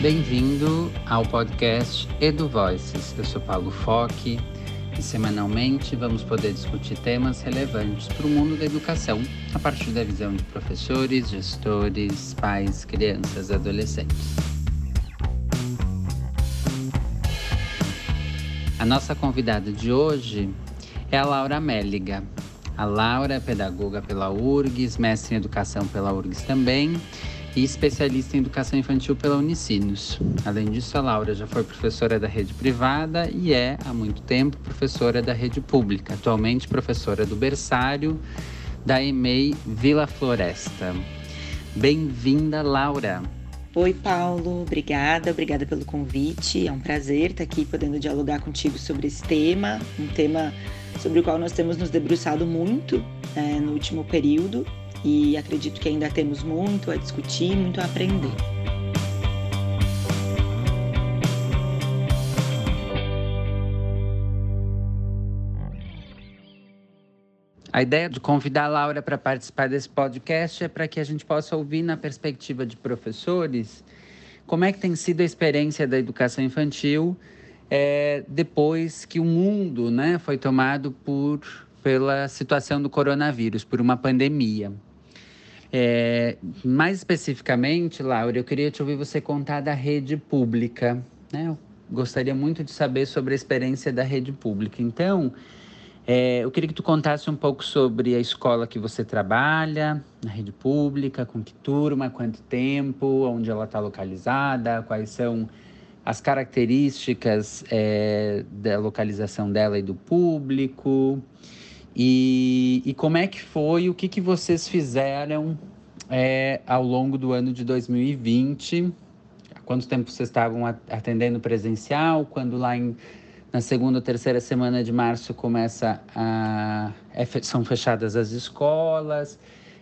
Bem-vindo ao podcast Edu Voices. Eu sou Paulo Foque e semanalmente vamos poder discutir temas relevantes para o mundo da educação a partir da visão de professores, gestores, pais, crianças, adolescentes. A nossa convidada de hoje é a Laura Méliga. A Laura é pedagoga pela URGS, mestre em educação pela URGS também e especialista em educação infantil pela Unicinos. Além disso, a Laura já foi professora da rede privada e é, há muito tempo, professora da rede pública, atualmente professora do berçário da EMEI Vila Floresta. Bem-vinda, Laura! Oi, Paulo, obrigada, obrigada pelo convite. É um prazer estar aqui podendo dialogar contigo sobre esse tema, um tema sobre o qual nós temos nos debruçado muito é, no último período e acredito que ainda temos muito a discutir, muito a aprender. A ideia de convidar a Laura para participar desse podcast é para que a gente possa ouvir na perspectiva de professores como é que tem sido a experiência da educação infantil é, depois que o mundo né, foi tomado por, pela situação do coronavírus, por uma pandemia. É, mais especificamente, Laura, eu queria te ouvir você contar da rede pública. Né? Eu gostaria muito de saber sobre a experiência da rede pública. Então, é, eu queria que tu contasse um pouco sobre a escola que você trabalha, na rede pública, com que turma, quanto tempo, onde ela está localizada, quais são as características é, da localização dela e do público. E, e como é que foi, o que, que vocês fizeram é, ao longo do ano de 2020? Quanto tempo vocês estavam atendendo presencial? Quando lá em na segunda ou terceira semana de março começa a é, são fechadas as escolas.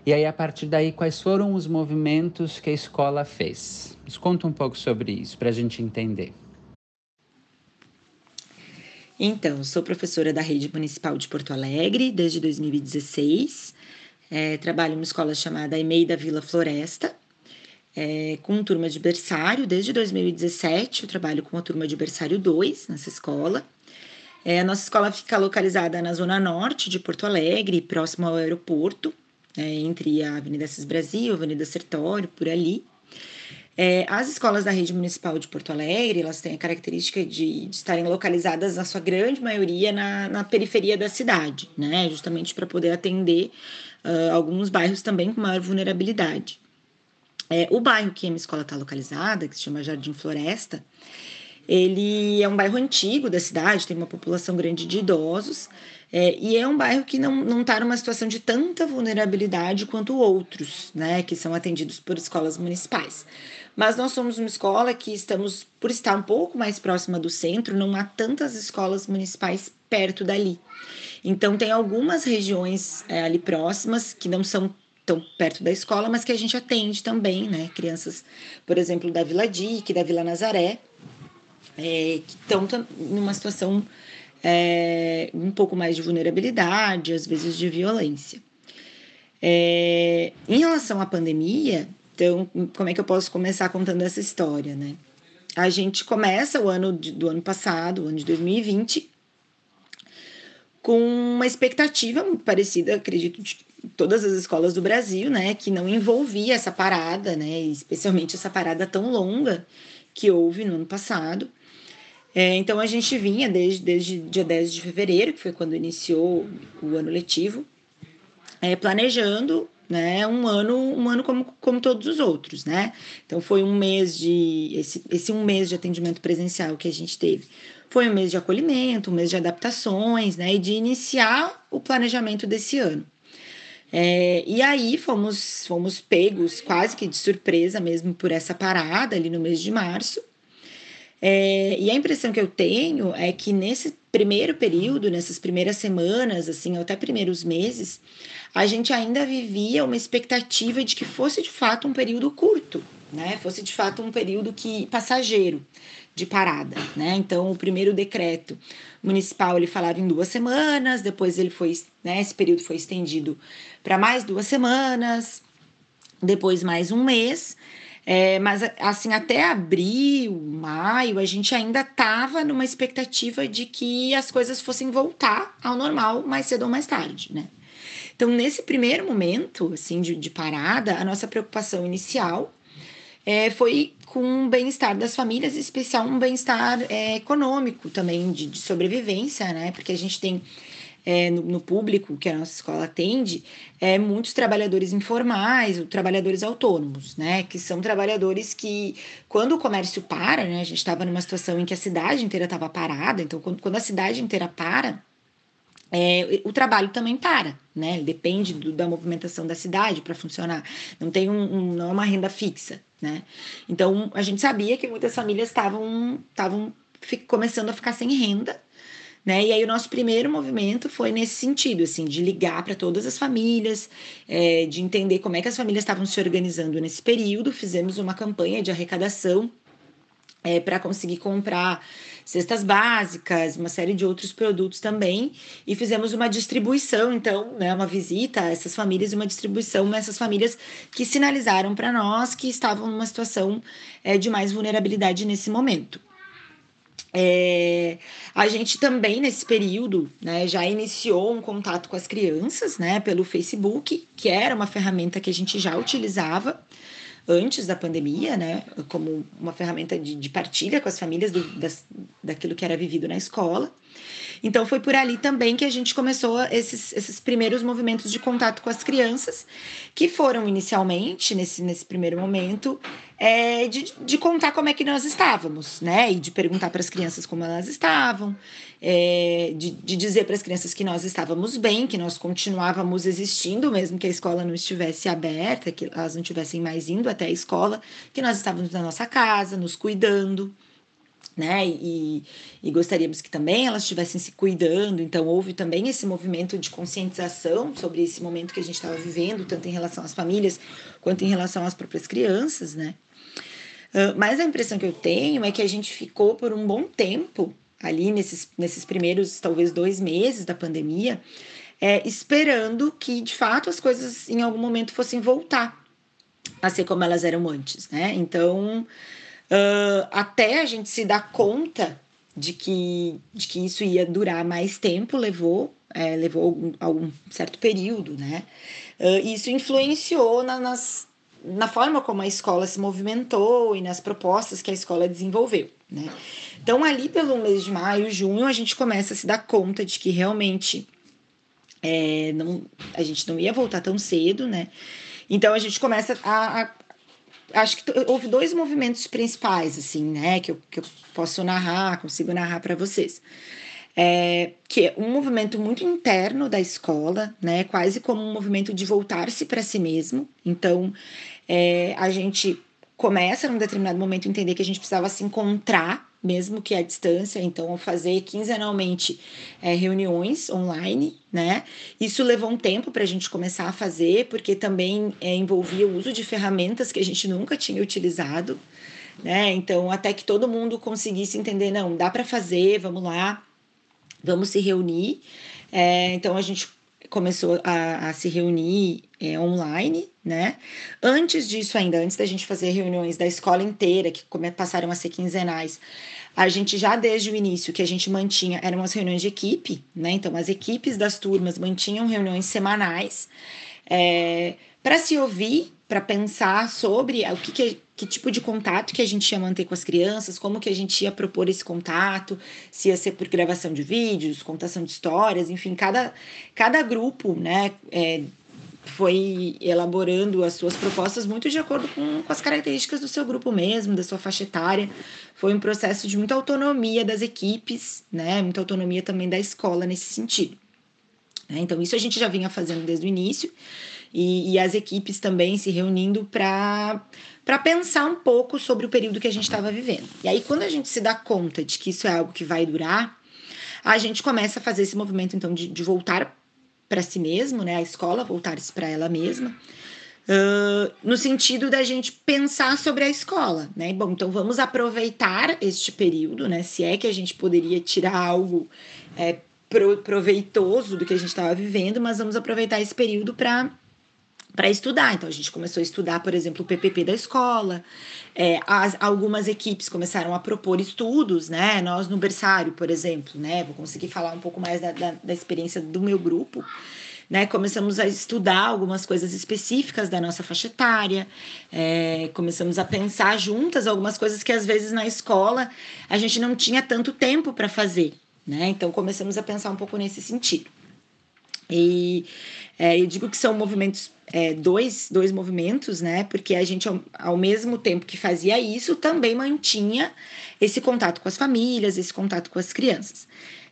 E aí a partir daí quais foram os movimentos que a escola fez? Nos conta um pouco sobre isso para a gente entender. Então, sou professora da Rede Municipal de Porto Alegre desde 2016. É, trabalho em uma escola chamada EMEI da Vila Floresta, é, com turma de berçário. Desde 2017, eu trabalho com a turma de berçário 2 nessa escola. É, a nossa escola fica localizada na zona norte de Porto Alegre, próximo ao aeroporto, é, entre a Avenida Cis Brasil, Avenida Sertório, por ali. É, as escolas da rede municipal de Porto Alegre, elas têm a característica de, de estarem localizadas, na sua grande maioria, na, na periferia da cidade, né? Justamente para poder atender uh, alguns bairros também com maior vulnerabilidade. É, o bairro que a minha escola está localizada, que se chama Jardim Floresta, ele é um bairro antigo da cidade, tem uma população grande de idosos, é, e é um bairro que não está numa situação de tanta vulnerabilidade quanto outros, né, que são atendidos por escolas municipais. Mas nós somos uma escola que estamos, por estar um pouco mais próxima do centro, não há tantas escolas municipais perto dali. Então, tem algumas regiões é, ali próximas que não são tão perto da escola, mas que a gente atende também, né? Crianças, por exemplo, da Vila Dique, da Vila Nazaré, é, que estão numa situação é, um pouco mais de vulnerabilidade, às vezes de violência. É, em relação à pandemia, então, como é que eu posso começar contando essa história, né? A gente começa o ano de, do ano passado, o ano de 2020, com uma expectativa parecida, acredito, de todas as escolas do Brasil, né, que não envolvia essa parada, né, especialmente essa parada tão longa que houve no ano passado. É, então a gente vinha desde, desde dia 10 de fevereiro, que foi quando iniciou o ano letivo, é, planejando né, um ano, um ano como, como todos os outros, né? Então foi um mês de esse, esse um mês de atendimento presencial que a gente teve. Foi um mês de acolhimento, um mês de adaptações, né? E de iniciar o planejamento desse ano. É, e aí fomos, fomos pegos quase que de surpresa mesmo por essa parada ali no mês de março. É, e a impressão que eu tenho é que nesse primeiro período, nessas primeiras semanas, assim, até primeiros meses, a gente ainda vivia uma expectativa de que fosse de fato um período curto, né? Fosse de fato um período que passageiro de parada, né? Então, o primeiro decreto municipal ele falava em duas semanas, depois ele foi, né? Esse período foi estendido para mais duas semanas, depois mais um mês. É, mas, assim, até abril, maio, a gente ainda estava numa expectativa de que as coisas fossem voltar ao normal mais cedo ou mais tarde, né? Então, nesse primeiro momento, assim, de, de parada, a nossa preocupação inicial é, foi com o bem-estar das famílias, em especial um bem-estar é, econômico também, de, de, sobrevivência, né? Porque a gente tem é, no, no, público que a nossa escola atende, é, muitos trabalhadores informais, trabalhadores autônomos, né? Que são trabalhadores que, quando o comércio para, né? A gente estava numa situação em que a cidade inteira estava parada, então, quando, quando a cidade inteira para, é, o trabalho também para, né? Depende do, da movimentação da cidade para funcionar. Não tem um, um, não é uma renda fixa, né? Então a gente sabia que muitas famílias estavam estavam começando a ficar sem renda né? E aí o nosso primeiro movimento foi nesse sentido, assim, de ligar para todas as famílias, é, de entender como é que as famílias estavam se organizando nesse período. Fizemos uma campanha de arrecadação é, para conseguir comprar cestas básicas, uma série de outros produtos também, e fizemos uma distribuição, então, né, uma visita a essas famílias e uma distribuição nessas famílias que sinalizaram para nós que estavam numa situação é, de mais vulnerabilidade nesse momento. É, a gente também, nesse período, né, já iniciou um contato com as crianças, né, pelo Facebook, que era uma ferramenta que a gente já utilizava antes da pandemia, né, como uma ferramenta de, de partilha com as famílias do, das, daquilo que era vivido na escola. Então foi por ali também que a gente começou esses, esses primeiros movimentos de contato com as crianças, que foram inicialmente, nesse, nesse primeiro momento, é, de, de contar como é que nós estávamos, né? E de perguntar para as crianças como elas estavam, é, de, de dizer para as crianças que nós estávamos bem, que nós continuávamos existindo, mesmo que a escola não estivesse aberta, que elas não estivessem mais indo até a escola, que nós estávamos na nossa casa, nos cuidando né? E, e, gostaríamos que também elas estivessem se cuidando. Então, houve também esse movimento de conscientização sobre esse momento que a gente estava vivendo, tanto em relação às famílias quanto em relação às próprias crianças, né? Uh, mas a impressão que eu tenho é que a gente ficou por um bom tempo ali nesses, nesses primeiros, talvez, dois meses da pandemia, é, esperando que, de fato, as coisas em algum momento fossem voltar a ser como elas eram antes, né? Então, uh, até a gente se dar conta de que, de que isso ia durar mais tempo, levou, é, levou algum, algum, certo período, né? Uh, isso influenciou na, nas, na forma como a escola se movimentou e nas propostas que a escola desenvolveu, né? Então, ali pelo mês de maio, junho, a gente começa a se dar conta de que realmente é, não, a gente não ia voltar tão cedo, né? Então, a gente começa a, a acho que houve dois movimentos principais, assim, né, que eu, que eu posso narrar, consigo narrar para vocês. É, que é um movimento muito interno da escola, né, quase como um movimento de voltar-se para si mesmo. Então, é, a gente começa num determinado momento a entender que a gente precisava se encontrar mesmo que à distância, então fazer quinzenalmente é, reuniões online, né? Isso levou um tempo para a gente começar a fazer, porque também é, envolvia o uso de ferramentas que a gente nunca tinha utilizado, né? Então, até que todo mundo conseguisse entender, não, dá para fazer, vamos lá, vamos se reunir. É, então, a gente começou a, a se reunir é, online, né? Antes disso ainda, antes da gente fazer reuniões da escola inteira, que passaram a ser quinzenais, a gente já desde o início que a gente mantinha, eram as reuniões de equipe, né? Então, as equipes das turmas mantinham reuniões semanais é, para se ouvir, para pensar sobre o que, que, que, tipo de contato que a gente ia manter com as crianças, como que a gente ia propor esse contato, se ia ser por gravação de vídeos, contação de histórias, enfim, cada, cada grupo, né? É, foi elaborando as suas propostas muito de acordo com, com as características do seu grupo mesmo, da sua faixa etária. Foi um processo de muita autonomia das equipes, né? Muita autonomia também da escola nesse sentido. Né? Então, isso a gente já vinha fazendo desde o início, e, e as equipes também se reunindo para pensar um pouco sobre o período que a gente estava vivendo. E aí, quando a gente se dá conta de que isso é algo que vai durar, a gente começa a fazer esse movimento, então, de, de voltar para si mesmo, né? A escola voltar-se para ela mesma. Uh, no sentido da gente pensar sobre a escola, né? Bom, então vamos aproveitar este período, né? Se é que a gente poderia tirar algo é, pro, proveitoso do que a gente estava vivendo, mas vamos aproveitar esse período para para estudar. Então, a gente começou a estudar, por exemplo, o PPP da escola. É, as, algumas equipes começaram a propor estudos, né? Nós, no berçário, por exemplo, né? Vou conseguir falar um pouco mais da, da, da experiência do meu grupo. Né, começamos a estudar algumas coisas específicas da nossa faixa etária, é, começamos a pensar juntas algumas coisas que às vezes na escola a gente não tinha tanto tempo para fazer, né? Então começamos a pensar um pouco nesse sentido. E é, eu digo que são movimentos, é, dois, dois movimentos, né? Porque a gente, ao, ao, mesmo tempo que fazia isso, também mantinha esse contato com as famílias, esse contato com as crianças.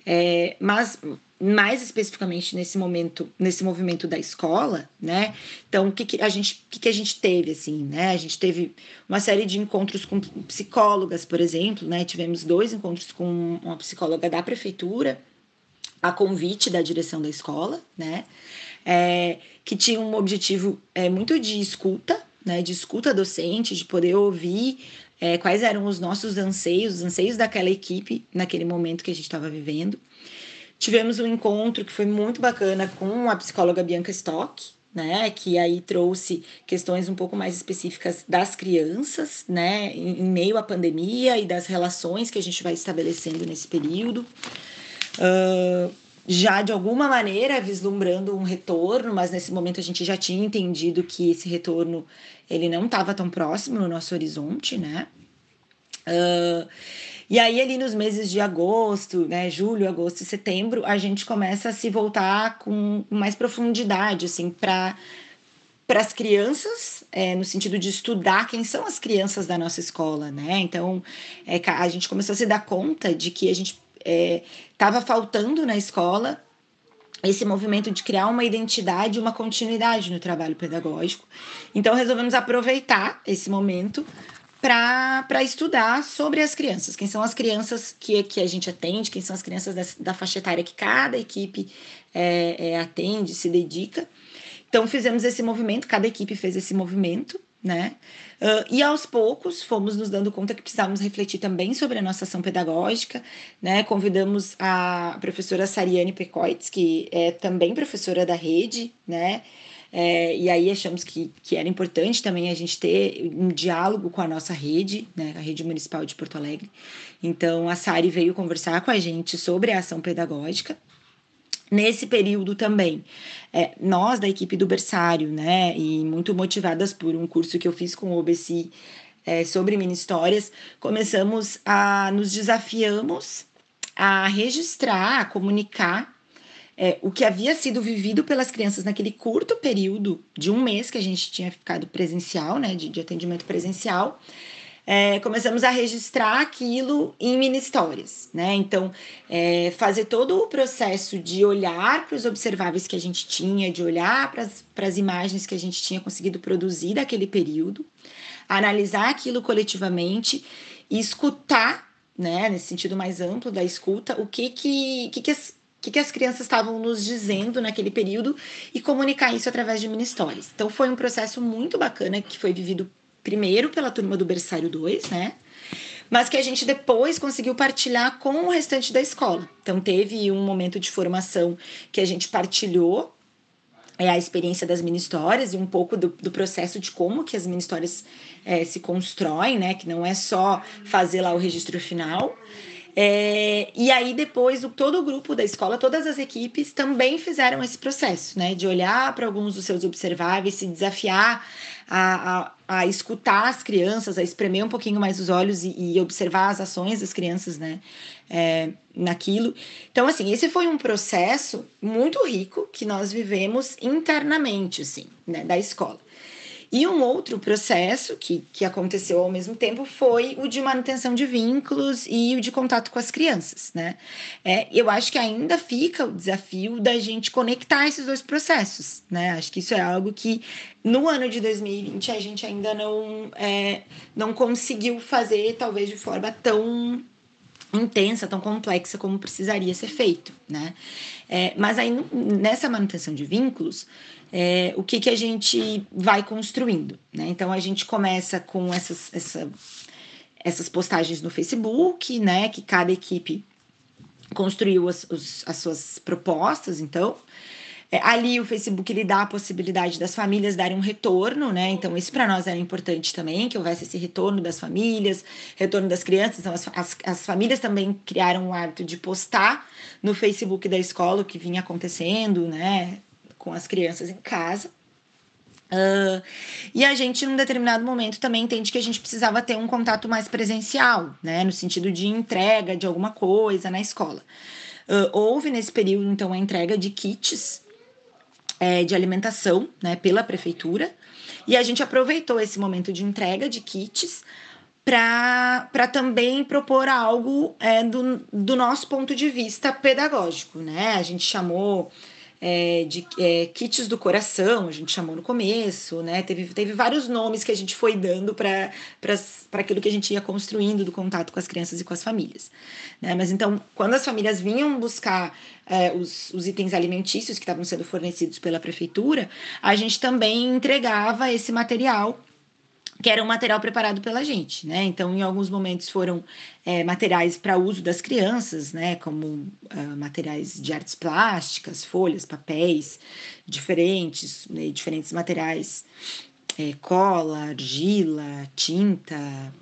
É, mas mais especificamente nesse momento, nesse movimento da escola, né? Então, o que, que a gente, que, que a gente teve assim, né? A gente teve uma série de encontros com psicólogas, por exemplo, né? Tivemos dois encontros com uma psicóloga da prefeitura, a convite da direção da escola, né? É, que tinha um objetivo é, muito de escuta, né? De escuta docente, de poder ouvir é, quais eram os nossos anseios, os anseios daquela equipe naquele momento que a gente estava vivendo. Tivemos um encontro que foi muito bacana com a psicóloga Bianca Stock, né, que aí trouxe questões um pouco mais específicas das crianças, né, em, em meio à pandemia e das relações que a gente vai estabelecendo nesse período uh, já de alguma maneira vislumbrando um retorno, mas nesse momento a gente já tinha entendido que esse retorno ele não estava tão próximo no nosso horizonte, né? Uh, e aí, ali nos meses de agosto, né, julho, agosto e setembro, a gente começa a se voltar com mais profundidade, assim, para para as crianças, é, no sentido de estudar quem são as crianças da nossa escola, né? Então, é, a gente começou a se dar conta de que a gente estava é, faltando na escola esse movimento de criar uma identidade, uma continuidade no trabalho pedagógico. Então, resolvemos aproveitar esse momento para estudar sobre as crianças, quem são as crianças que, que a gente atende, quem são as crianças da, da faixa etária que cada equipe é, é, atende, se dedica. Então, fizemos esse movimento, cada equipe fez esse movimento, né? Uh, e aos poucos fomos nos dando conta que precisávamos refletir também sobre a nossa ação pedagógica, né? Convidamos a professora Sariane Pecoitz, que é também professora da rede, né? É, e aí achamos que, que era importante também a gente ter um diálogo com a nossa rede, né, a rede municipal de Porto Alegre. Então a Sari veio conversar com a gente sobre a ação pedagógica Nesse período também, é, nós da equipe do berçário, né, e muito motivadas por um curso que eu fiz com o OBC é, sobre mini histórias, começamos a nos desafiamos a registrar, a comunicar é, o que havia sido vivido pelas crianças naquele curto período de um mês que a gente tinha ficado presencial, né, de, de atendimento presencial, é, começamos a registrar aquilo em mini histórias, né? Então, é, fazer todo o processo de olhar para os observáveis que a gente tinha, de olhar para as imagens que a gente tinha conseguido produzir daquele período, analisar aquilo coletivamente e escutar, né, nesse sentido mais amplo da escuta, o que que, que, que as que, que as crianças estavam nos dizendo naquele período e comunicar isso através de mini histórias. Então foi um processo muito bacana que foi vivido primeiro pela turma do berçário 2, né? Mas que a gente depois conseguiu partilhar com o restante da escola. Então, teve um momento de formação que a gente partilhou é, a experiência das mini histórias e um pouco do, do processo de como que as mini histórias é, se constroem, né? Que não é só fazer lá o registro final. É, e aí, depois, o, todo o grupo da escola, todas as equipes também fizeram esse processo, né? De olhar para alguns dos seus observáveis, se desafiar a, a, a, escutar as crianças, a espremer um pouquinho mais os olhos e, e observar as ações das crianças, né? É, naquilo. Então, assim, esse foi um processo muito rico que nós vivemos internamente, assim, né? Da escola. E um outro processo que, que aconteceu ao mesmo tempo foi o de manutenção de vínculos e o de contato com as crianças, né? É, eu acho que ainda fica o desafio da gente conectar esses dois processos, né? Acho que isso é algo que no ano de 2020 a gente ainda não, é, não conseguiu fazer, talvez de forma tão intensa, tão complexa como precisaria ser feito, né? É, mas aí nessa manutenção de vínculos, é, o que, que a gente vai construindo. Né? Então, a gente começa com essas, essa, essas postagens no Facebook, né? que cada equipe construiu as, os, as suas propostas, então. É, ali o Facebook ele dá a possibilidade das famílias darem um retorno, né? Então, isso para nós era importante também, que houvesse esse retorno das famílias, retorno das crianças. Então, as, as, as famílias também criaram o hábito de postar no Facebook da escola o que vinha acontecendo, né? Com as crianças em casa. Uh, e a gente, num determinado momento, também entende que a gente precisava ter um contato mais presencial, né? No sentido de entrega de alguma coisa na escola. Uh, houve nesse período, então, a entrega de kits é, de alimentação, né, pela prefeitura, e a gente aproveitou esse momento de entrega de kits para também propor algo é, do, do nosso ponto de vista pedagógico, né? A gente chamou é, de é, kits do coração, a gente chamou no começo, né? Teve, teve vários nomes que a gente foi dando para aquilo que a gente ia construindo do contato com as crianças e com as famílias. Né? Mas então, quando as famílias vinham buscar é, os, os itens alimentícios que estavam sendo fornecidos pela prefeitura, a gente também entregava esse material que era um material preparado pela gente, né? Então, em alguns momentos foram é, materiais para uso das crianças, né? Como uh, materiais de artes plásticas, folhas, papéis diferentes, né? diferentes materiais, é, cola, argila, tinta.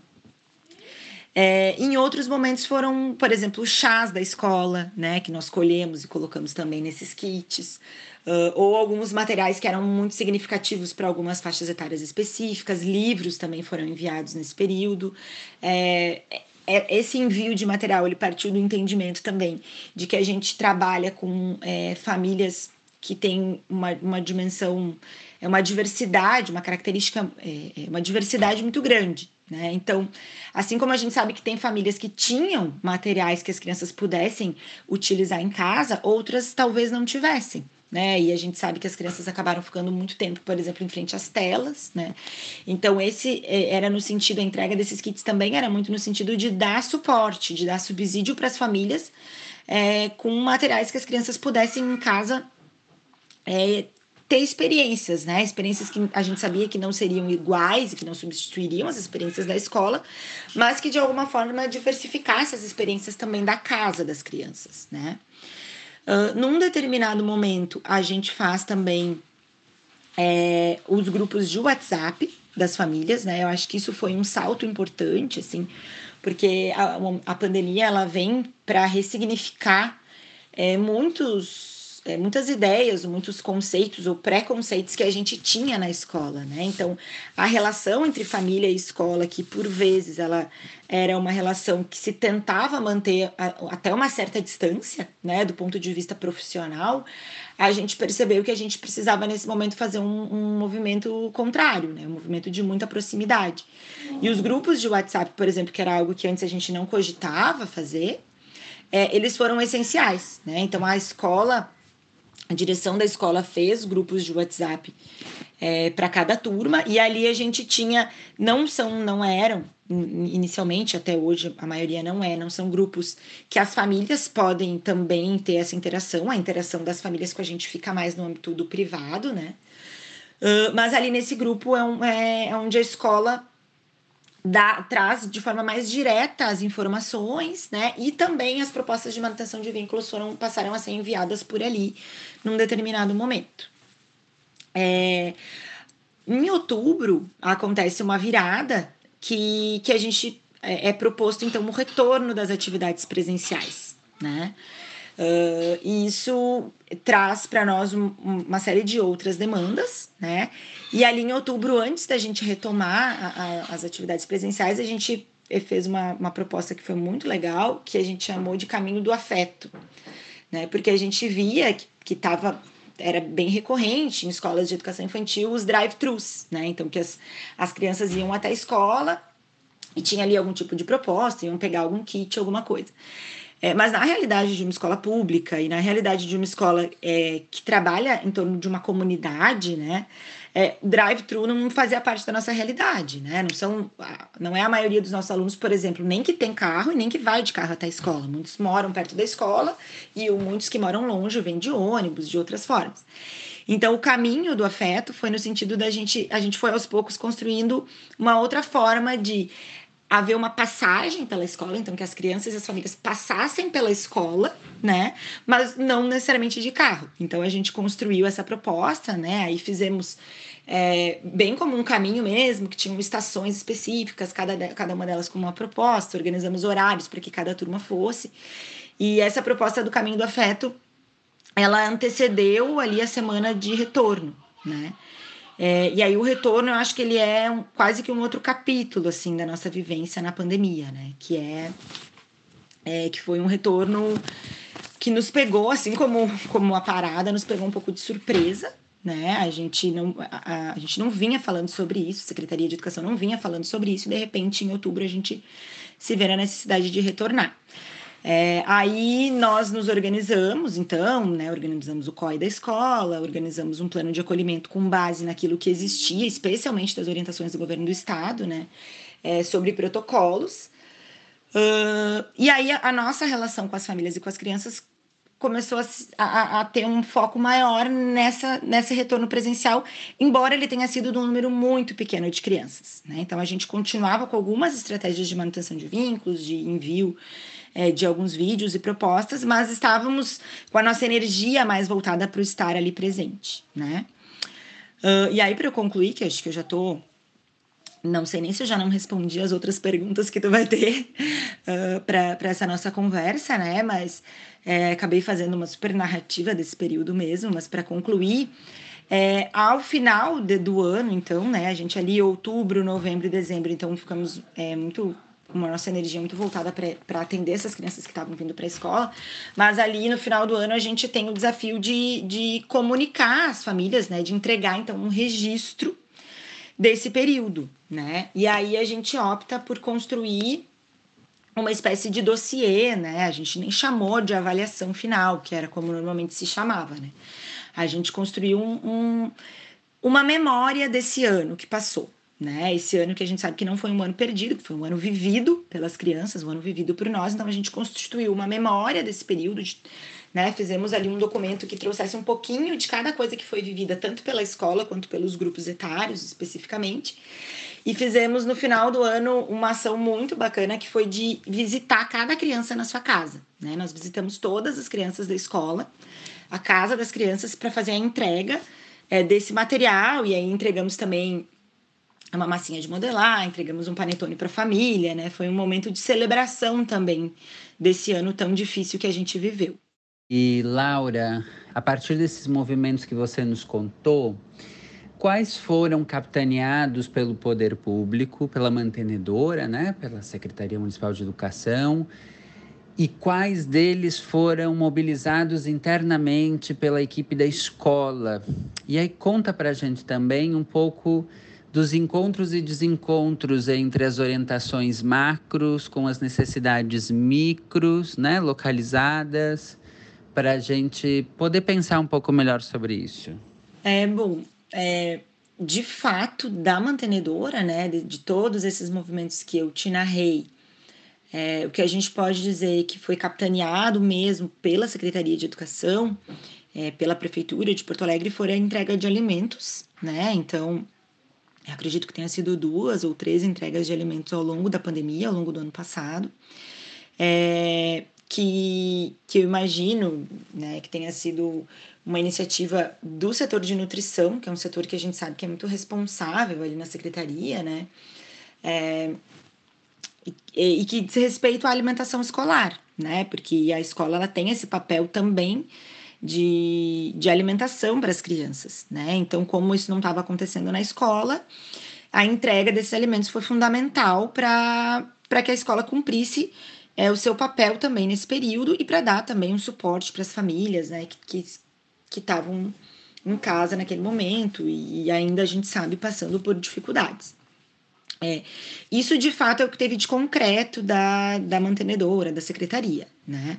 É, em outros momentos foram, por exemplo, chás da escola, né? Que nós colhemos e colocamos também nesses kits uh, ou alguns materiais que eram muito significativos para algumas faixas etárias específicas, livros também foram enviados nesse período. É, é, esse envio de material ele partiu do entendimento também de que a gente trabalha com é, famílias que têm uma, uma dimensão, é uma diversidade, uma característica, é, é uma diversidade muito grande. Né? Então, assim como a gente sabe que tem famílias que tinham materiais que as crianças pudessem utilizar em casa, outras talvez não tivessem né? E a gente sabe que as crianças acabaram ficando muito tempo, por exemplo, em frente às telas, né? Então, esse é, era no sentido, a entrega desses kits também era muito no sentido de dar suporte, de dar subsídio para as famílias é, com materiais que as crianças pudessem em casa é, ter experiências, né? Experiências que a gente sabia que não seriam iguais e que não substituiriam as experiências da escola, mas que de alguma forma diversificasse as experiências também da casa das crianças, né? Uh, num determinado momento, a gente faz também é, os grupos de WhatsApp das famílias, né? Eu acho que isso foi um salto importante, assim, porque a, a pandemia ela vem para ressignificar é, muitos é, muitas ideias, muitos conceitos ou preconceitos que a gente tinha na escola, né? Então, a relação entre família e escola, que por vezes ela era uma relação que se tentava manter a, até uma certa distância, né, do ponto de vista profissional, a gente percebeu que a gente precisava nesse momento fazer um, um movimento contrário, né, um movimento de muita proximidade. E os grupos de WhatsApp, por exemplo, que era algo que antes a gente não cogitava fazer, é, eles foram essenciais, né? Então a escola a direção da escola fez grupos de WhatsApp é, para cada turma e ali a gente tinha não são não eram inicialmente até hoje a maioria não é não são grupos que as famílias podem também ter essa interação a interação das famílias com a gente fica mais no âmbito do privado né? Uh, mas ali nesse grupo é, um, é, é onde a escola dá, traz de forma mais direta as informações, né? E também as propostas de manutenção de vínculos foram passaram a ser enviadas por ali num determinado momento. É, em outubro acontece uma virada que, que a gente é, é proposto então o retorno das atividades presenciais, né? Uh, e isso traz para nós um, uma série de outras demandas, né? E ali em outubro, antes da gente retomar a, a, as atividades presenciais, a gente fez uma, uma proposta que foi muito legal, que a gente chamou de caminho do afeto, né? Porque a gente via que estava era bem recorrente em escolas de educação infantil os drive-thrus, né? Então que as, as crianças iam até a escola e tinha ali algum tipo de proposta, iam pegar algum kit, alguma coisa. É, mas na realidade de uma escola pública e na realidade de uma escola é, que trabalha em torno de uma comunidade, né? É, drive-thru não fazia parte da nossa realidade, né? Não são, não é a maioria dos nossos alunos, por exemplo, nem que tem carro e nem que vai de carro até a escola. Muitos moram perto da escola e muitos que moram longe vêm de ônibus, de outras formas. Então, o caminho do afeto foi no sentido da gente, a gente foi aos poucos construindo uma outra forma de haver uma passagem pela escola, então que as crianças e as famílias passassem pela escola, né? Mas não necessariamente de carro. Então a gente construiu essa proposta, né? Aí fizemos é, bem como um caminho mesmo, que tinham estações específicas, cada, cada uma delas com uma proposta, organizamos horários para que cada turma fosse. E essa proposta do caminho do afeto, ela antecedeu ali a semana de retorno, né? É, e aí o retorno, eu acho que ele é um, quase que um outro capítulo, assim, da nossa vivência na pandemia, né? Que é, é que foi um retorno que nos pegou, assim como, como a parada, nos pegou um pouco de surpresa, né? A gente não a, a, gente não vinha falando sobre isso, a Secretaria de Educação não vinha falando sobre isso, e de repente em outubro a gente se vê na necessidade de retornar. É, aí nós nos organizamos, então, né, organizamos o COI da escola, organizamos um plano de acolhimento com base naquilo que existia, especialmente das orientações do governo do estado, né, é, sobre protocolos. Uh, e aí a, a, nossa relação com as famílias e com as crianças começou a, a, a, ter um foco maior nessa, nesse retorno presencial, embora ele tenha sido de um número muito pequeno de crianças. Né? Então a gente continuava com algumas estratégias de manutenção de vínculos, de envio é, de alguns vídeos e propostas, mas estávamos com a nossa energia mais voltada para o estar ali presente, né? Uh, e aí, para eu concluir, que acho que eu já estou não sei nem se eu já não respondi as outras perguntas que tu vai ter uh, para essa nossa conversa, né? Mas é, acabei fazendo uma super narrativa desse período mesmo, mas para concluir, é, ao final de, do ano, então, né? A gente ali, outubro, novembro e dezembro, então ficamos é, muito com a nossa energia muito voltada para atender essas crianças que estavam vindo para a escola, mas ali no final do ano a gente tem o desafio de, de comunicar as famílias, né, de entregar então um registro desse período, né? E aí a gente opta por construir uma espécie de dossiê, né? A gente nem chamou de avaliação final, que era como normalmente se chamava, né? A gente construiu um, um, uma memória desse ano que passou, né? Esse ano que a gente sabe que não foi um ano perdido, que foi um ano vivido pelas crianças, um ano vivido por nós, então a gente constituiu uma memória desse período, de, né? Fizemos ali um documento que trouxesse um pouquinho de cada coisa que foi vivida, tanto pela escola quanto pelos grupos etários especificamente. E fizemos no final do ano uma ação muito bacana que foi de visitar cada criança na sua casa, né? Nós visitamos todas as crianças da escola, a casa das crianças para fazer a entrega é, desse material e aí entregamos também uma massinha de modelar, entregamos um panetone para a família, né? Foi um momento de celebração também desse ano tão difícil que a gente viveu. E Laura, a partir desses movimentos que você nos contou, quais foram capitaneados pelo poder público, pela mantenedora, né, pela Secretaria Municipal de Educação, e quais deles foram mobilizados internamente pela equipe da escola? E aí conta para a gente também um pouco dos encontros e desencontros entre as orientações macros com as necessidades micros, né, localizadas, para a gente poder pensar um pouco melhor sobre isso. É bom, é, de fato, da mantenedora, né, de, de, todos esses movimentos que eu te narrei, é, o que a gente pode dizer que foi capitaneado mesmo pela Secretaria de Educação, é, pela Prefeitura de Porto Alegre, foi a entrega de alimentos, né? Então, eu acredito que tenha sido duas ou três entregas de alimentos ao longo da pandemia, ao longo do ano passado. É, que, que eu imagino né, que tenha sido uma iniciativa do setor de nutrição, que é um setor que a gente sabe que é muito responsável ali na secretaria, né? É, e, e, que diz respeito à alimentação escolar, né? Porque a escola ela tem esse papel também de, de alimentação para as crianças, né? Então, como isso não estava acontecendo na escola, a entrega desses alimentos foi fundamental para que a escola cumprisse é, o seu papel também nesse período e para dar também um suporte para as famílias, né? Que estavam em casa naquele momento e ainda a gente sabe passando por dificuldades. É, isso de fato é o que teve de concreto da, da mantenedora, da secretaria. Né?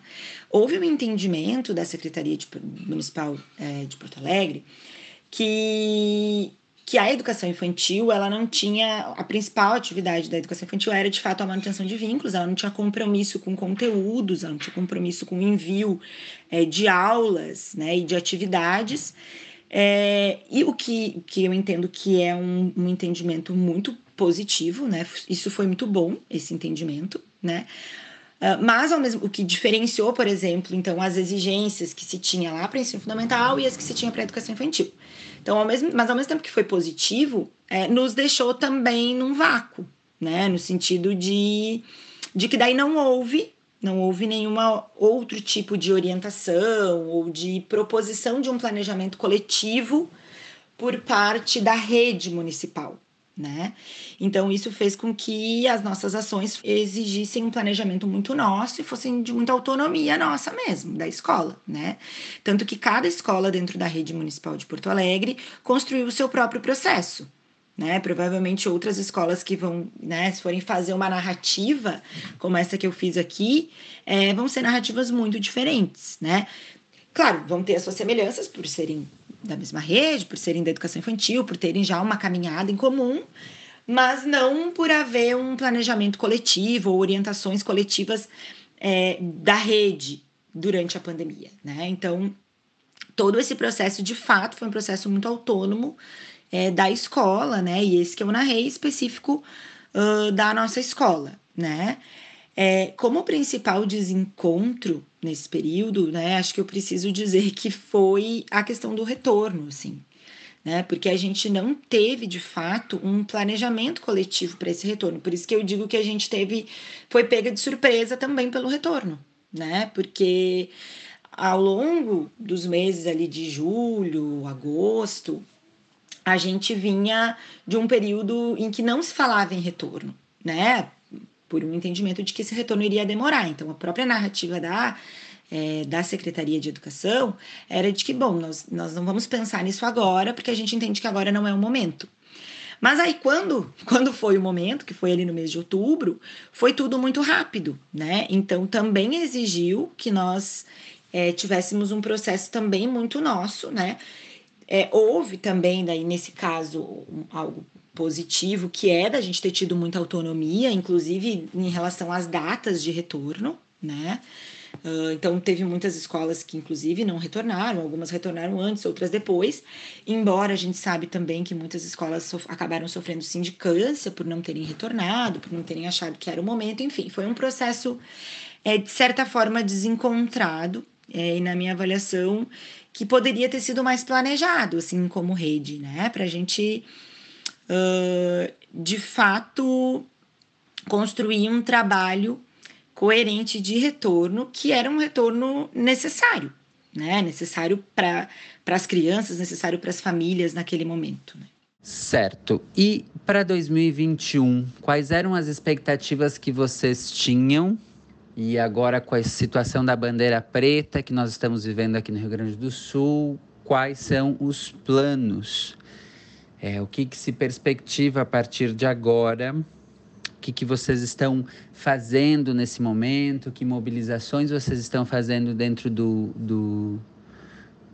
Houve um entendimento da Secretaria de, Municipal é, de Porto Alegre que, que a educação infantil ela não tinha a principal atividade da educação infantil era de fato a manutenção de vínculos ela não tinha compromisso com conteúdos ela não tinha compromisso com envio é, de aulas né e de atividades é, e o que, que eu entendo que é um, um entendimento muito positivo, né? Isso foi muito bom, esse entendimento, né? Uh, mas ao mesmo o que diferenciou, por exemplo, então as exigências que se tinha lá para ensino fundamental e as que se tinha para educação infantil. Então, ao mesmo, mas ao mesmo tempo que foi positivo, é, nos deixou também num vácuo, né? No sentido de, de que daí não houve não houve nenhuma outro tipo de orientação ou de proposição de um planejamento coletivo por parte da rede municipal, né? Então isso fez com que as nossas ações exigissem um planejamento muito nosso e fossem de muita autonomia nossa mesmo, da escola, né? Tanto que cada escola dentro da rede municipal de Porto Alegre construiu o seu próprio processo né? Provavelmente outras escolas que vão, né, se forem fazer uma narrativa como essa que eu fiz aqui, é, vão ser narrativas muito diferentes, né? Claro, vão ter as suas semelhanças por serem da mesma rede, por serem da educação infantil, por terem já uma caminhada em comum, mas não por haver um planejamento coletivo ou orientações coletivas é, da rede durante a pandemia, né? Então, todo esse processo, de fato, foi um processo muito autônomo é, da escola, né? E esse que eu narrei específico uh, da nossa escola, né? É, como principal desencontro nesse período, né? Acho que eu preciso dizer que foi a questão do retorno, assim, né? Porque a gente não teve de fato um planejamento coletivo para esse retorno. Por isso que eu digo que a gente teve, foi pega de surpresa também pelo retorno, né? Porque ao longo dos meses ali de julho, agosto, a gente vinha de um período em que não se falava em retorno, né? Por um entendimento de que esse retorno iria demorar. Então, a própria narrativa da, é, da Secretaria de Educação era de que, bom, nós, nós não vamos pensar nisso agora, porque a gente entende que agora não é o momento. Mas aí, quando, quando foi o momento, que foi ali no mês de outubro, foi tudo muito rápido, né? Então, também exigiu que nós é, tivéssemos um processo também muito nosso, né? É, houve também, daí, nesse caso, um, algo positivo, que é da gente ter tido muita autonomia, inclusive em relação às datas de retorno, né? Uh, então, teve muitas escolas que, inclusive, não retornaram, algumas retornaram antes, outras depois, embora a gente sabe também que muitas escolas sof acabaram sofrendo sindicância por não terem retornado, por não terem achado que era o momento, enfim, foi um processo, é, de certa forma, desencontrado, é, e na minha avaliação, que poderia ter sido mais planejado, assim, como rede, né? Para a gente, uh, de fato, construir um trabalho coerente de retorno, que era um retorno necessário, né? Necessário para as crianças, necessário para as famílias naquele momento. Né? Certo. E para 2021, quais eram as expectativas que vocês tinham e agora, com a situação da bandeira preta que nós estamos vivendo aqui no Rio Grande do Sul, quais são os planos? É, o que, que se perspectiva a partir de agora? O que, que vocês estão fazendo nesse momento? Que mobilizações vocês estão fazendo dentro do, do,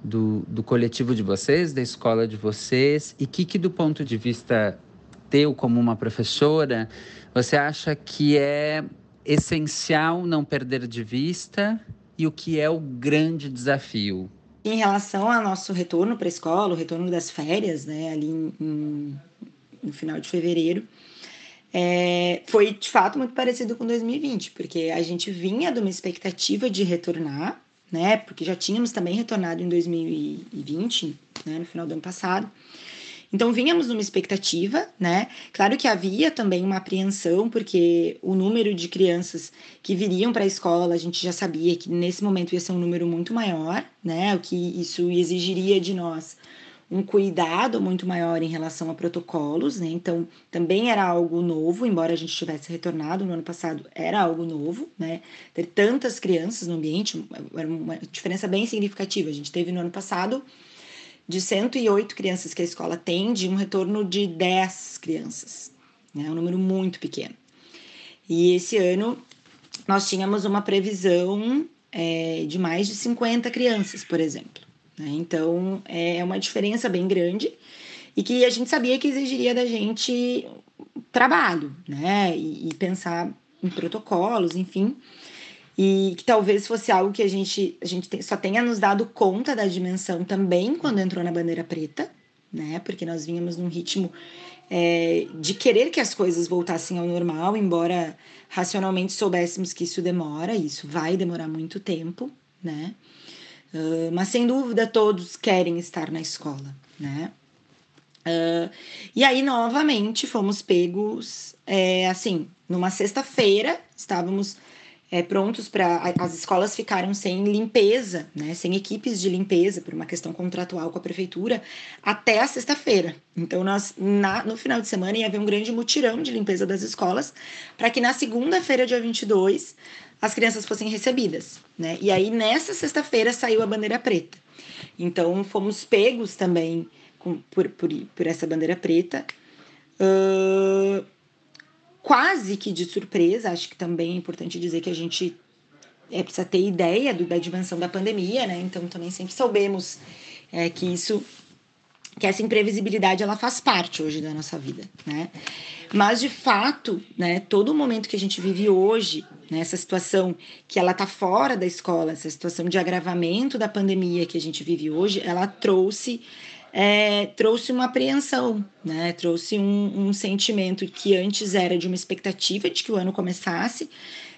do, do coletivo de vocês, da escola de vocês? E o que, que, do ponto de vista teu, como uma professora, você acha que é essencial não perder de vista e o que é o grande desafio? Em relação ao nosso retorno para a escola, o retorno das férias, né, ali no final de fevereiro, é, foi de fato muito parecido com 2020, porque a gente vinha de uma expectativa de retornar, né, porque já tínhamos também retornado em 2020, né, no final do ano passado, então, vínhamos numa expectativa, né? Claro que havia também uma apreensão, porque o número de crianças que viriam para a escola, a gente já sabia que nesse momento ia ser um número muito maior, né? O que isso exigiria de nós um cuidado muito maior em relação a protocolos, né? Então, também era algo novo, embora a gente tivesse retornado no ano passado, era algo novo, né? Ter tantas crianças no ambiente era uma diferença bem significativa. A gente teve no ano passado de 108 crianças que a escola atende, um retorno de 10 crianças. É um número muito pequeno. E esse ano nós tínhamos uma previsão é, de mais de 50 crianças, por exemplo. Né? Então é uma diferença bem grande e que a gente sabia que exigiria da gente trabalho, né? E, e pensar em protocolos, enfim e que talvez fosse algo que a gente, a gente só tenha nos dado conta da dimensão também quando entrou na bandeira preta, né? Porque nós vínhamos num ritmo é, de querer que as coisas voltassem ao normal, embora racionalmente soubéssemos que isso demora, isso vai demorar muito tempo, né? Uh, mas sem dúvida todos querem estar na escola, né? Uh, e aí, novamente, fomos pegos, é, assim, numa sexta-feira, estávamos é, prontos para. As escolas ficaram sem limpeza, né, sem equipes de limpeza, por uma questão contratual com a prefeitura, até a sexta-feira. Então, nós, na, no final de semana, ia haver um grande mutirão de limpeza das escolas, para que na segunda-feira, dia 22, as crianças fossem recebidas. Né? E aí, nessa sexta-feira, saiu a bandeira preta. Então, fomos pegos também com, por, por, por essa bandeira preta. Uh, quase que de surpresa, acho que também é importante dizer que a gente é, precisa ter ideia do, da dimensão da pandemia, né? Então também sempre soubemos é, que isso, que essa imprevisibilidade ela faz parte hoje da nossa vida, né? Mas de fato, né, todo o momento que a gente vive hoje, né, essa situação que ela tá fora da escola, essa situação de agravamento da pandemia que a gente vive hoje, ela trouxe é, trouxe uma apreensão, né? Trouxe um, um, sentimento que antes era de uma expectativa de que o ano começasse,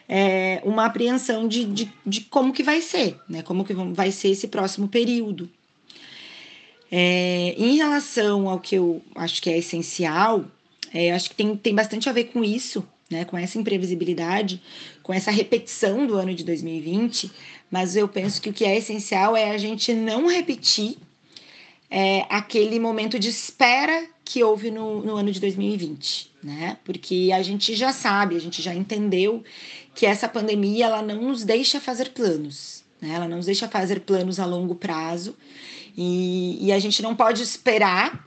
é, uma apreensão de, de, de, como que vai ser, né? Como que vai ser esse próximo período. É, em relação ao que eu acho que é essencial, é, acho que tem, tem bastante a ver com isso, né? Com essa imprevisibilidade, com essa repetição do ano de 2020, mas eu penso que o que é essencial é a gente não repetir é, aquele momento de espera que houve no, no ano de 2020, né? Porque a gente já sabe, a gente já entendeu que essa pandemia ela não nos deixa fazer planos, né? Ela não nos deixa fazer planos a longo prazo e, e a gente não pode esperar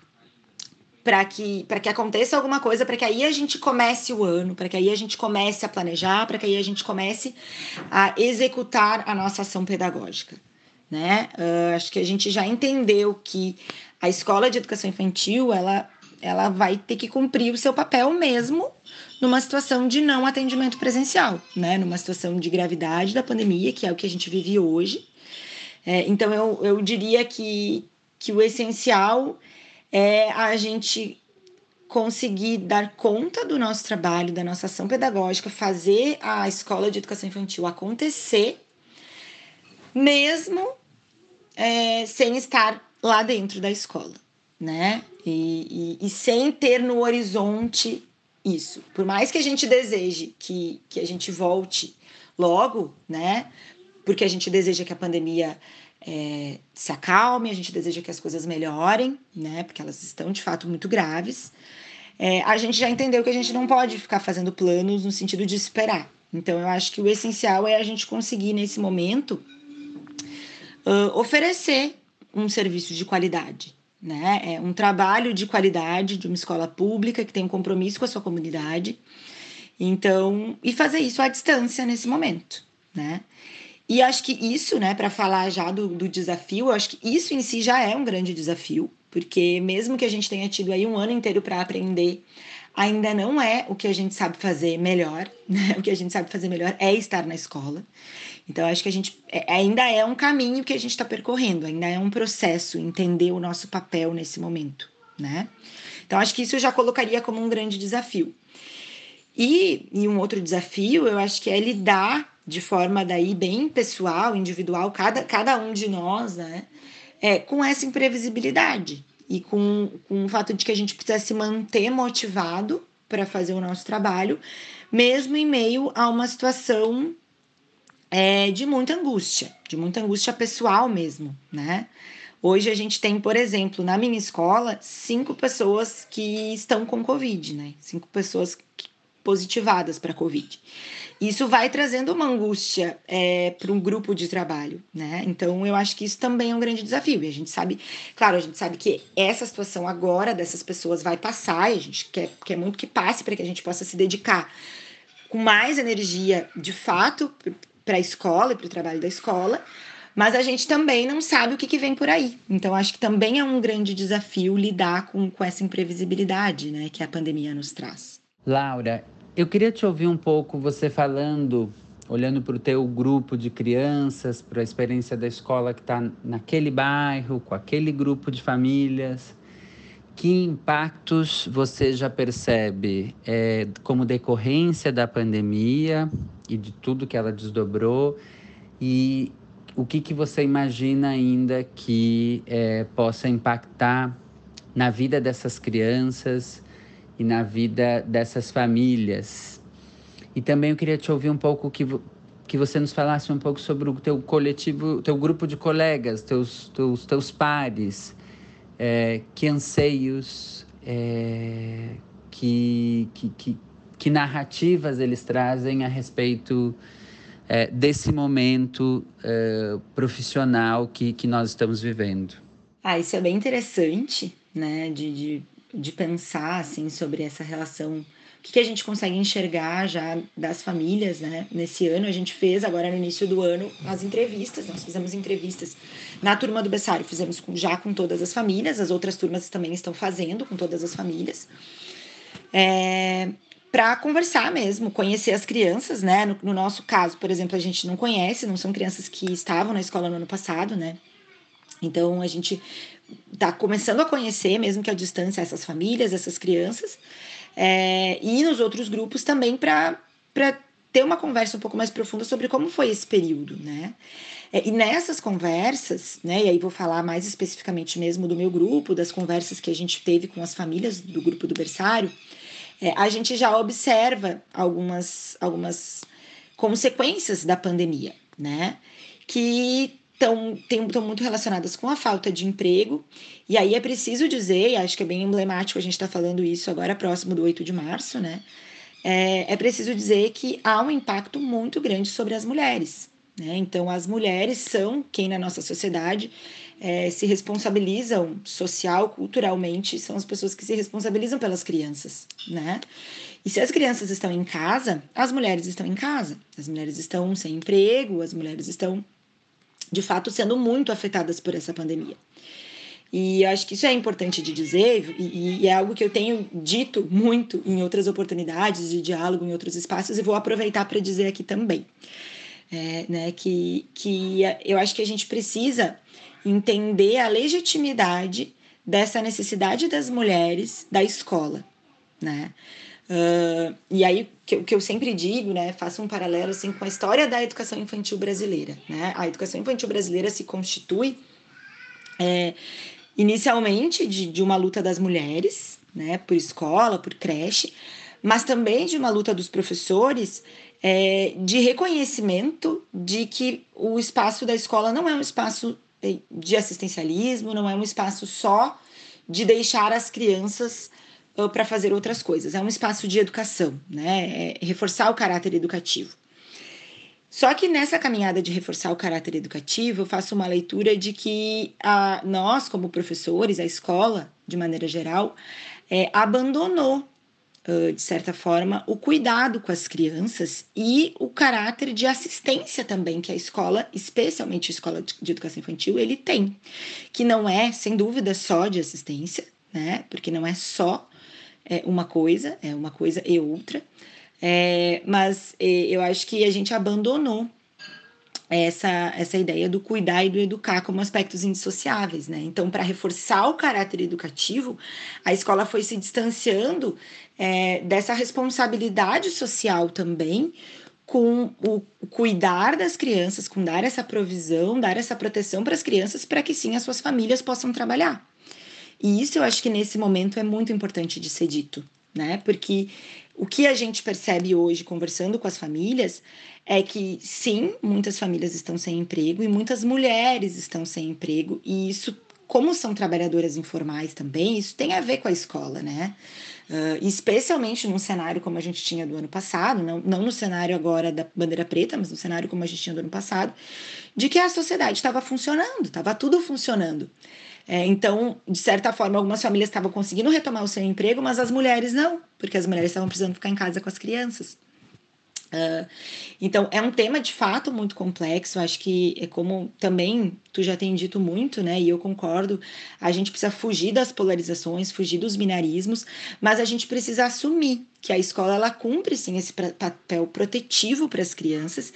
para que, que aconteça alguma coisa, para que aí a gente comece o ano, para que aí a gente comece a planejar, para que aí a gente comece a executar a nossa ação pedagógica né? Uh, acho que a gente já entendeu que a escola de educação infantil ela, ela vai ter que cumprir o seu papel mesmo numa situação de não atendimento presencial, né? Numa situação de gravidade da pandemia, que é o que a gente vive hoje. É, então eu, eu diria que, que o essencial é a gente conseguir dar conta do nosso trabalho, da nossa ação pedagógica, fazer a escola de educação infantil acontecer mesmo é, sem estar lá dentro da escola, né? E, e, e, sem ter no horizonte isso. Por mais que a gente deseje que, que a gente volte logo, né? Porque a gente deseja que a pandemia é, se acalme, a gente deseja que as coisas melhorem, né? Porque elas estão de fato muito graves. É, a gente já entendeu que a gente não pode ficar fazendo planos no sentido de esperar. Então, eu acho que o essencial é a gente conseguir, nesse momento, uh, oferecer um serviço de qualidade, né? É um trabalho de qualidade de uma escola pública que tem um compromisso com a sua comunidade. Então, e fazer isso à distância nesse momento, né? E acho que isso, né, para falar já do, do desafio, acho que isso em si já é um grande desafio, porque mesmo que a gente tenha tido aí um ano inteiro para aprender, ainda não é o que a gente sabe fazer melhor, né? O que a gente sabe fazer melhor é estar na escola. Então, acho que a gente é, ainda é um caminho que a gente está percorrendo, ainda é um processo entender o nosso papel nesse momento, né? Então, acho que isso eu já colocaria como um grande desafio. E, e um outro desafio, eu acho que é lidar de forma daí bem pessoal, individual, cada, cada um de nós, né? É, com essa imprevisibilidade e com, com o fato de que a gente precisa se manter motivado para fazer o nosso trabalho, mesmo em meio a uma situação é, de muita angústia, de muita angústia pessoal mesmo, né? Hoje a gente tem, por exemplo, na minha escola, cinco pessoas que estão com Covid, né? Cinco pessoas positivadas para Covid. Isso vai trazendo uma angústia é, para um grupo de trabalho, né? Então eu acho que isso também é um grande desafio. E a gente sabe, claro, a gente sabe que essa situação agora dessas pessoas vai passar, e a gente quer, quer muito que passe para que a gente possa se dedicar com mais energia de fato para a escola e para o trabalho da escola, mas a gente também não sabe o que, que vem por aí. Então, acho que também é um grande desafio lidar com, com essa imprevisibilidade né, que a pandemia nos traz. Laura, eu queria te ouvir um pouco você falando, olhando para o teu grupo de crianças, para a experiência da escola que está naquele bairro, com aquele grupo de famílias. que impactos você já percebe é, como decorrência da pandemia e de tudo que ela desdobrou? E o que, que você imagina ainda que é, possa impactar na vida dessas crianças e na vida dessas famílias? E também eu queria te ouvir um pouco que, que você nos falasse um pouco sobre o teu coletivo, teu grupo de colegas, teus, teus, teus pares é, que anseios, é, que, que, que, que, narrativas eles trazem a respeito é, desse momento é, profissional que, que nós estamos vivendo. Ah, isso é bem interessante, né, de, de, de pensar, assim, sobre essa relação que, que a gente consegue enxergar já das famílias, né? Nesse ano, a gente fez, agora no início do ano, as entrevistas. Nós fizemos entrevistas na turma do Bessário, fizemos com, já com todas as famílias, as outras turmas também estão fazendo com todas as famílias. É, para conversar mesmo, conhecer as crianças, né? No, no, nosso caso, por exemplo, a gente não conhece, não são crianças que estavam na escola no ano passado, né? Então a gente está começando a conhecer, mesmo que à distância, essas famílias, essas crianças é, e nos outros grupos também para ter uma conversa um pouco mais profunda sobre como foi esse período, né? É, e nessas conversas, né, e aí vou falar mais especificamente mesmo do meu grupo, das conversas que a gente teve com as famílias do grupo do berçário, é, a gente já observa algumas, algumas consequências da pandemia, né? Que estão muito relacionadas com a falta de emprego. E aí é preciso dizer, e acho que é bem emblemático a gente estar tá falando isso agora próximo do 8 de março, né? É, é preciso dizer que há um impacto muito grande sobre as mulheres. Né? Então, as mulheres são quem na nossa sociedade é, se responsabilizam social, culturalmente, são as pessoas que se responsabilizam pelas crianças, né? E se as crianças estão em casa, as mulheres estão em casa, as mulheres estão sem emprego, as mulheres estão de fato sendo muito afetadas por essa pandemia. E acho que isso é importante de dizer, e, e, é algo que eu tenho dito muito em outras oportunidades de diálogo, em outros espaços, e vou aproveitar para dizer aqui também. É, né, que, que eu acho que a gente precisa entender a legitimidade dessa necessidade das mulheres da escola, né? Uh, e aí, que, que eu sempre digo, né, faço um paralelo assim, com a história da educação infantil brasileira. Né? A educação infantil brasileira se constitui é, inicialmente de, de uma luta das mulheres, né, por escola, por creche, mas também de uma luta dos professores é, de reconhecimento de que o espaço da escola não é um espaço é, de assistencialismo, não é um espaço só de deixar as crianças para fazer outras coisas. É um espaço de educação, né? É reforçar o caráter educativo. Só que nessa caminhada de reforçar o caráter educativo, eu faço uma leitura de que a, nós, como professores, a escola, de maneira geral, é, abandonou, de certa forma, o cuidado com as crianças e o caráter de assistência também que a escola, especialmente a escola de, educação infantil, ele tem. Que não é, sem dúvida, só de assistência, né? Porque não é só é uma coisa, é uma coisa e outra. É, mas é, eu acho que a gente abandonou essa, essa ideia do cuidar e do educar como aspectos indissociáveis, né? Então, para reforçar o caráter educativo, a escola foi se distanciando é, dessa responsabilidade social também, com o cuidar das crianças, com dar essa provisão, dar essa proteção para as crianças, para que sim as suas famílias possam trabalhar. E isso eu acho que nesse momento é muito importante de ser dito, né? Porque o que a gente percebe hoje conversando com as famílias é que sim, muitas famílias estão sem emprego e muitas mulheres estão sem emprego, e isso, como são trabalhadoras informais também, isso tem a ver com a escola, né? Uh, especialmente num cenário como a gente tinha do ano passado, não, não no cenário agora da bandeira preta, mas no cenário como a gente tinha do ano passado, de que a sociedade estava funcionando, estava tudo funcionando. É, então, de certa forma, algumas famílias estavam conseguindo retomar o seu emprego, mas as mulheres não, porque as mulheres estavam precisando ficar em casa com as crianças. Uh, então, é um tema de fato muito complexo. Acho que é como também tu já tem dito muito, né? E eu concordo. A gente precisa fugir das polarizações, fugir dos binarismos, mas a gente precisa assumir que a escola ela cumpre sim esse papel protetivo para as crianças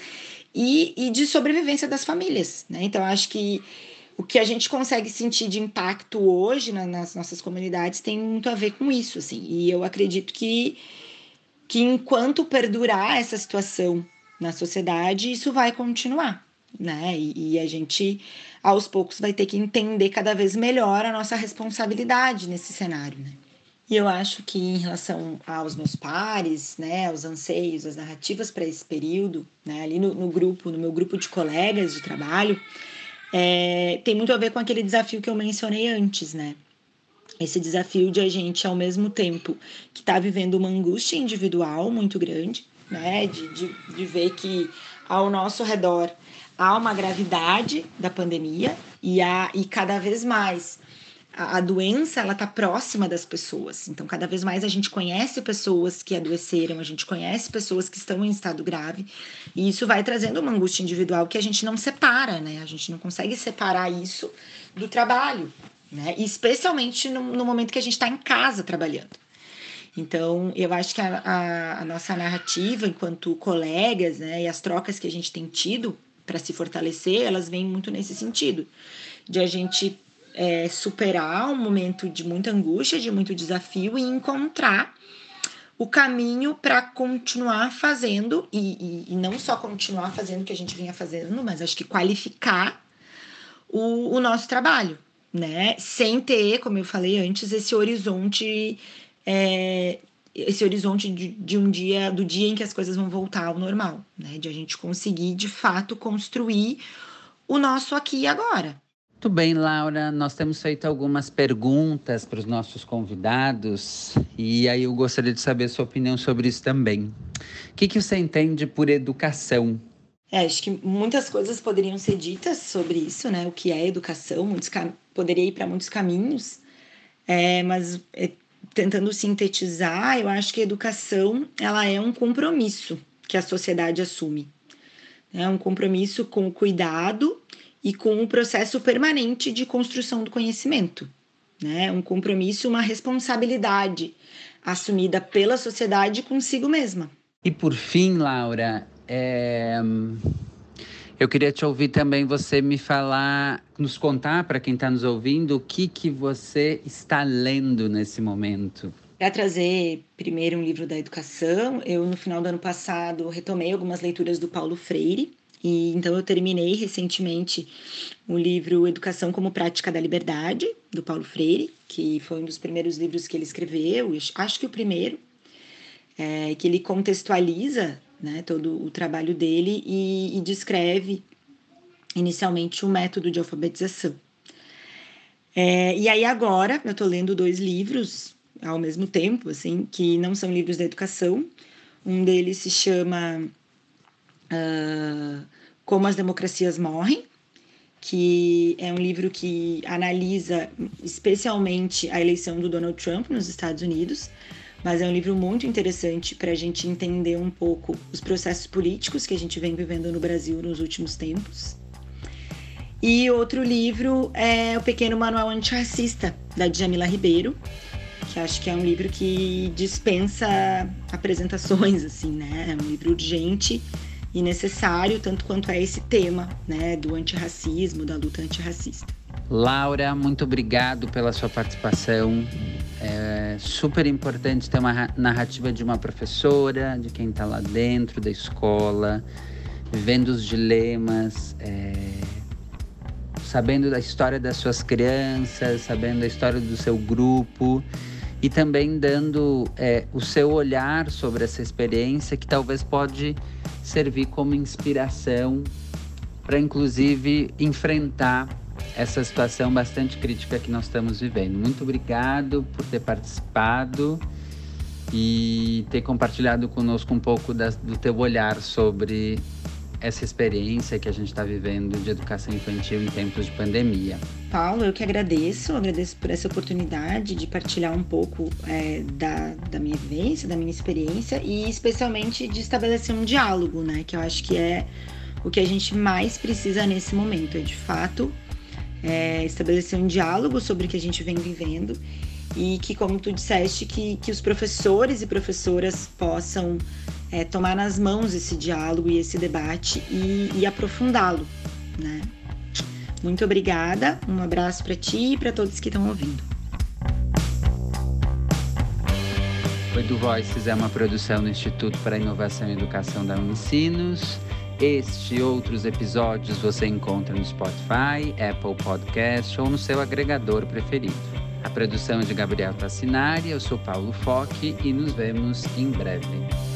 e, e de sobrevivência das famílias, né? Então, acho que o que a gente consegue sentir de impacto hoje na, nas nossas comunidades tem muito a ver com isso, assim. E eu acredito que, que enquanto perdurar essa situação na sociedade, isso vai continuar, né? E, e a gente, aos poucos, vai ter que entender cada vez melhor a nossa responsabilidade nesse cenário, né? E eu acho que em relação aos meus pares, né, aos anseios, as narrativas para esse período, né, ali no, no, grupo, no meu grupo de colegas de trabalho, é, tem muito a ver com aquele desafio que eu mencionei antes, né? Esse desafio de a gente, ao mesmo tempo que está vivendo uma angústia individual muito grande, né? De, de, de ver que ao nosso redor há uma gravidade da pandemia e, há, e cada vez mais a, doença ela está próxima das pessoas. Então, cada vez mais a gente conhece pessoas que adoeceram, a gente conhece pessoas que estão em estado grave, e isso vai trazendo uma angústia individual que a gente não separa, né? A gente não consegue separar isso do trabalho, né? Especialmente no, no momento que a gente está em casa trabalhando. Então, eu acho que a, a, a, nossa narrativa, enquanto colegas, né, e as trocas que a gente tem tido para se fortalecer, elas vêm muito nesse sentido, de a gente é, superar um momento de muita angústia, de muito desafio e encontrar o caminho para continuar fazendo e, e, e, não só continuar fazendo o que a gente vinha fazendo, mas acho que qualificar o, o nosso trabalho, né? Sem ter, como eu falei antes, esse horizonte, é, esse horizonte de, de um dia, do dia em que as coisas vão voltar ao normal, né? De a gente conseguir de fato construir o nosso aqui e agora. Muito bem, Laura. Nós temos feito algumas perguntas para os nossos convidados e aí eu gostaria de saber a sua opinião sobre isso também. O que, que você entende por educação? É, acho que muitas coisas poderiam ser ditas sobre isso, né? O que é educação, muitos poderia ir para muitos caminhos, é, mas é, tentando sintetizar, eu acho que a educação ela é um compromisso que a sociedade assume. É um compromisso com o cuidado e com o processo permanente de construção do conhecimento. Né? Um compromisso, uma responsabilidade assumida pela sociedade consigo mesma. E por fim, Laura, é... eu queria te ouvir também você me falar, nos contar para quem está nos ouvindo o que, que você está lendo nesse momento. Para trazer primeiro um livro da educação, eu no final do ano passado retomei algumas leituras do Paulo Freire, e então eu terminei recentemente o livro Educação como Prática da Liberdade, do Paulo Freire, que foi um dos primeiros livros que ele escreveu, acho que o primeiro, é, que ele contextualiza né, todo o trabalho dele e, e descreve inicialmente o método de alfabetização. É, e aí agora eu estou lendo dois livros ao mesmo tempo, assim, que não são livros da educação. Um deles se chama uh, Como as Democracias Morrem, que é um livro que analisa especialmente a eleição do Donald Trump nos Estados Unidos, mas é um livro muito interessante para a gente entender um pouco os processos políticos que a gente vem vivendo no Brasil nos últimos tempos. E outro livro é O Pequeno Manual Antirracista, da Djamila Ribeiro, que acho que é um livro que dispensa apresentações, assim, né? É um livro urgente e necessário, tanto quanto é esse tema né, do antirracismo, da luta antirracista. Laura, muito obrigado pela sua participação. É super importante ter uma narrativa de uma professora, de quem está lá dentro da escola, vendo os dilemas, é, sabendo da história das suas crianças, sabendo da história do seu grupo e também dando é, o seu olhar sobre essa experiência que talvez pode servir como inspiração para, inclusive, enfrentar essa situação bastante crítica que nós estamos vivendo. Muito obrigado por ter participado e ter compartilhado conosco um pouco das, do teu olhar sobre essa experiência que a gente está vivendo de educação infantil em tempos de pandemia. Paulo, eu que agradeço, agradeço por essa oportunidade de partilhar um pouco é, da, da minha vivência, da minha experiência e especialmente de estabelecer um diálogo, né? Que eu acho que é o que a gente mais precisa nesse momento, é de fato é, estabelecer um diálogo sobre o que a gente vem vivendo e que, como tu disseste, que, que os professores e professoras possam é, tomar nas mãos esse diálogo e esse debate e, e aprofundá-lo, né? Muito obrigada, um abraço para ti e para todos que estão ouvindo. O Edu Voices é uma produção do Instituto para Inovação e Educação da Unicinos. Este e outros episódios você encontra no Spotify, Apple Podcast ou no seu agregador preferido. A produção é de Gabriel Tassinari, eu sou Paulo Foque e nos vemos em breve.